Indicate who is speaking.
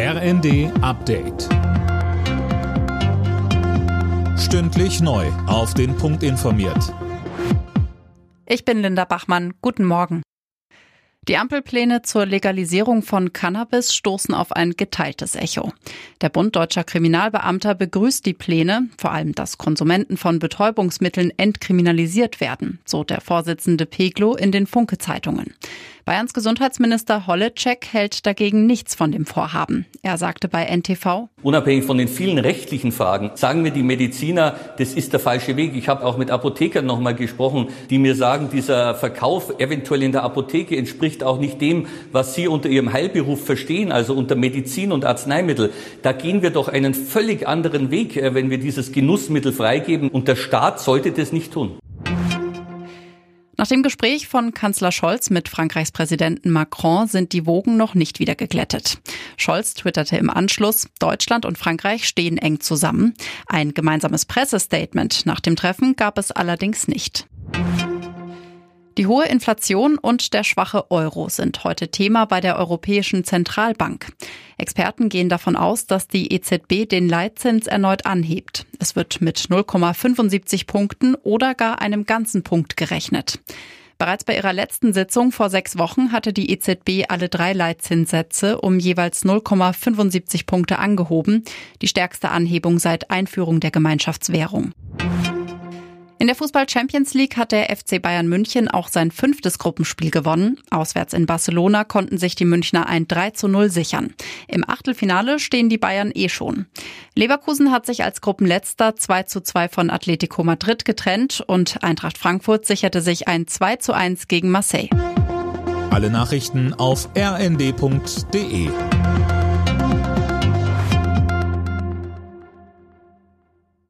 Speaker 1: RND Update. Stündlich neu. Auf den Punkt informiert.
Speaker 2: Ich bin Linda Bachmann. Guten Morgen. Die Ampelpläne zur Legalisierung von Cannabis stoßen auf ein geteiltes Echo. Der Bund deutscher Kriminalbeamter begrüßt die Pläne, vor allem dass Konsumenten von Betäubungsmitteln entkriminalisiert werden, so der Vorsitzende Peglo in den Funke-Zeitungen. Bayerns Gesundheitsminister Holleczek hält dagegen nichts von dem Vorhaben. Er sagte bei NTV,
Speaker 3: Unabhängig von den vielen rechtlichen Fragen sagen mir die Mediziner, das ist der falsche Weg. Ich habe auch mit Apothekern noch mal gesprochen, die mir sagen, dieser Verkauf eventuell in der Apotheke entspricht auch nicht dem, was sie unter ihrem Heilberuf verstehen, also unter Medizin und Arzneimittel. Da gehen wir doch einen völlig anderen Weg, äh, wenn wir dieses Genussmittel freigeben. Und der Staat sollte das nicht tun.
Speaker 2: Nach dem Gespräch von Kanzler Scholz mit Frankreichs Präsidenten Macron sind die Wogen noch nicht wieder geglättet. Scholz twitterte im Anschluss, Deutschland und Frankreich stehen eng zusammen. Ein gemeinsames Pressestatement nach dem Treffen gab es allerdings nicht. Die hohe Inflation und der schwache Euro sind heute Thema bei der Europäischen Zentralbank. Experten gehen davon aus, dass die EZB den Leitzins erneut anhebt. Es wird mit 0,75 Punkten oder gar einem ganzen Punkt gerechnet. Bereits bei ihrer letzten Sitzung vor sechs Wochen hatte die EZB alle drei Leitzinssätze um jeweils 0,75 Punkte angehoben, die stärkste Anhebung seit Einführung der Gemeinschaftswährung. In der Fußball Champions League hat der FC Bayern München auch sein fünftes Gruppenspiel gewonnen. Auswärts in Barcelona konnten sich die Münchner ein 3 zu 0 sichern. Im Achtelfinale stehen die Bayern eh schon. Leverkusen hat sich als Gruppenletzter 2 zu 2 von Atletico Madrid getrennt und Eintracht Frankfurt sicherte sich ein 2 zu 1 gegen Marseille.
Speaker 1: Alle Nachrichten auf rnd.de